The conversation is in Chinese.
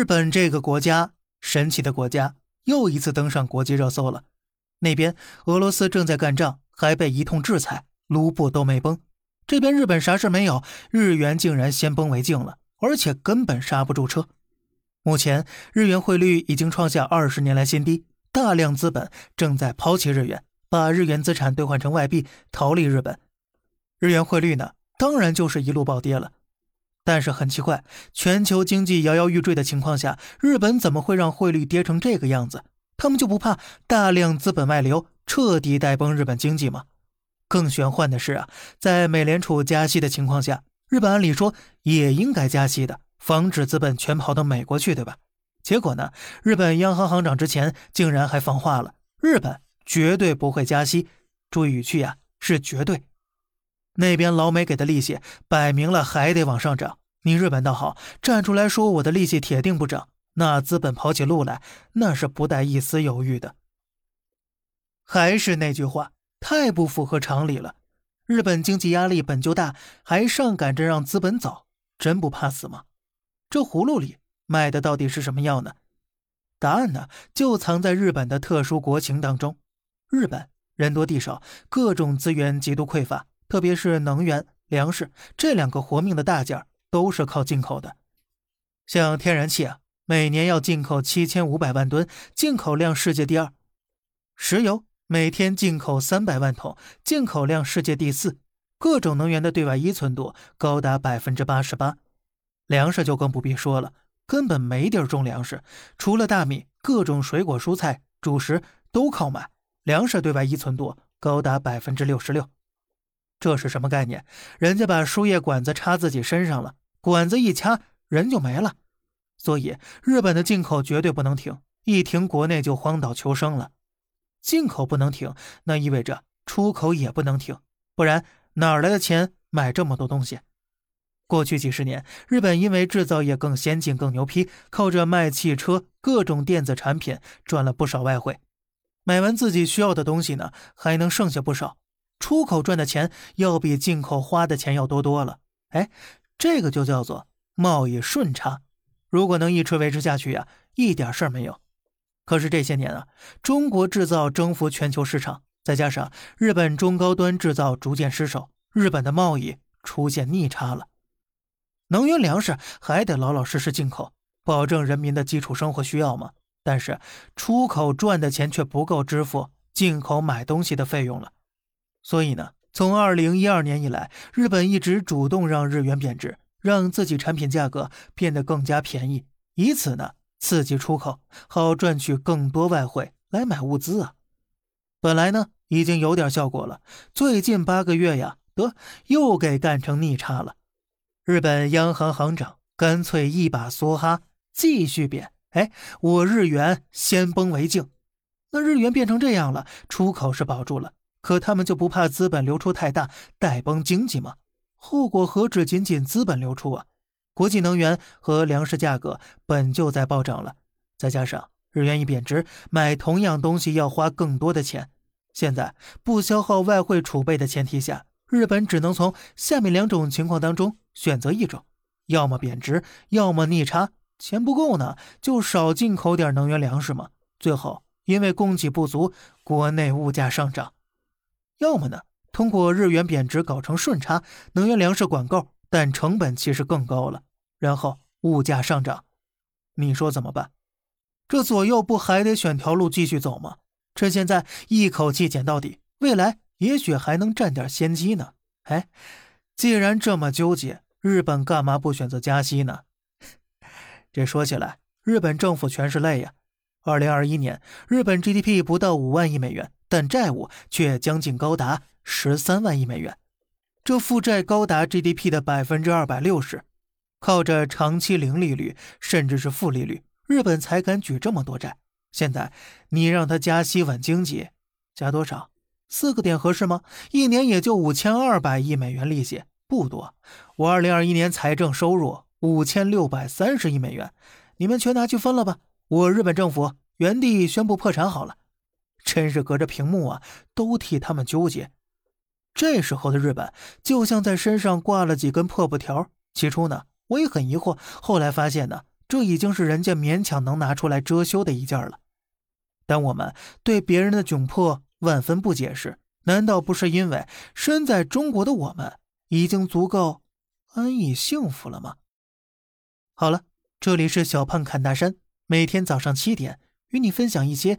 日本这个国家，神奇的国家，又一次登上国际热搜了。那边俄罗斯正在干仗，还被一通制裁，卢布都没崩。这边日本啥事没有，日元竟然先崩为敬了，而且根本刹不住车。目前日元汇率已经创下二十年来新低，大量资本正在抛弃日元，把日元资产兑换成外币，逃离日本。日元汇率呢，当然就是一路暴跌了。但是很奇怪，全球经济摇摇欲坠的情况下，日本怎么会让汇率跌成这个样子？他们就不怕大量资本外流，彻底带崩日本经济吗？更玄幻的是啊，在美联储加息的情况下，日本按理说也应该加息的，防止资本全跑到美国去，对吧？结果呢，日本央行行长之前竟然还放话了，日本绝对不会加息，注意语气呀，是绝对。那边老美给的利息摆明了还得往上涨，你日本倒好，站出来说我的利息铁定不涨。那资本跑起路来，那是不带一丝犹豫的。还是那句话，太不符合常理了。日本经济压力本就大，还上赶着让资本走，真不怕死吗？这葫芦里卖的到底是什么药呢？答案呢，就藏在日本的特殊国情当中。日本人多地少，各种资源极度匮乏。特别是能源、粮食这两个活命的大件都是靠进口的。像天然气啊，每年要进口七千五百万吨，进口量世界第二；石油每天进口三百万桶，进口量世界第四。各种能源的对外依存度高达百分之八十八。粮食就更不必说了，根本没地儿种粮食，除了大米，各种水果、蔬菜、主食都靠买。粮食对外依存度高达百分之六十六。这是什么概念？人家把输液管子插自己身上了，管子一掐，人就没了。所以日本的进口绝对不能停，一停国内就荒岛求生了。进口不能停，那意味着出口也不能停，不然哪来的钱买这么多东西？过去几十年，日本因为制造业更先进、更牛批，靠着卖汽车、各种电子产品赚了不少外汇。买完自己需要的东西呢，还能剩下不少。出口赚的钱要比进口花的钱要多多了，哎，这个就叫做贸易顺差。如果能一直维持下去呀，一点事儿没有。可是这些年啊，中国制造征服全球市场，再加上日本中高端制造逐渐失守，日本的贸易出现逆差了。能源、粮食还得老老实实进口，保证人民的基础生活需要嘛。但是出口赚的钱却不够支付进口买东西的费用了。所以呢，从二零一二年以来，日本一直主动让日元贬值，让自己产品价格变得更加便宜，以此呢刺激出口，好赚取更多外汇来买物资啊。本来呢已经有点效果了，最近八个月呀，得又给干成逆差了。日本央行行长干脆一把梭哈，继续贬。哎，我日元先崩为敬。那日元变成这样了，出口是保住了。可他们就不怕资本流出太大，带崩经济吗？后果何止仅仅资本流出啊！国际能源和粮食价格本就在暴涨了，再加上日元一贬值，买同样东西要花更多的钱。现在不消耗外汇储备的前提下，日本只能从下面两种情况当中选择一种：要么贬值，要么逆差。钱不够呢，就少进口点能源粮食嘛。最后因为供给不足，国内物价上涨。要么呢，通过日元贬值搞成顺差，能源粮食管够，但成本其实更高了，然后物价上涨，你说怎么办？这左右不还得选条路继续走吗？趁现在一口气减到底，未来也许还能占点先机呢。哎，既然这么纠结，日本干嘛不选择加息呢？这说起来，日本政府全是泪呀。二零二一年，日本 GDP 不到五万亿美元。但债务却将近高达十三万亿美元，这负债高达 GDP 的百分之二百六十，靠着长期零利率甚至是负利率，日本才敢举这么多债。现在你让他加息稳经济，加多少？四个点合适吗？一年也就五千二百亿美元利息，不多。我二零二一年财政收入五千六百三十亿美元，你们全拿去分了吧。我日本政府原地宣布破产好了。真是隔着屏幕啊，都替他们纠结。这时候的日本就像在身上挂了几根破布条。起初呢，我也很疑惑，后来发现呢，这已经是人家勉强能拿出来遮羞的一件了。但我们对别人的窘迫万分不解释，难道不是因为身在中国的我们已经足够安逸幸福了吗？好了，这里是小胖侃大山，每天早上七点与你分享一些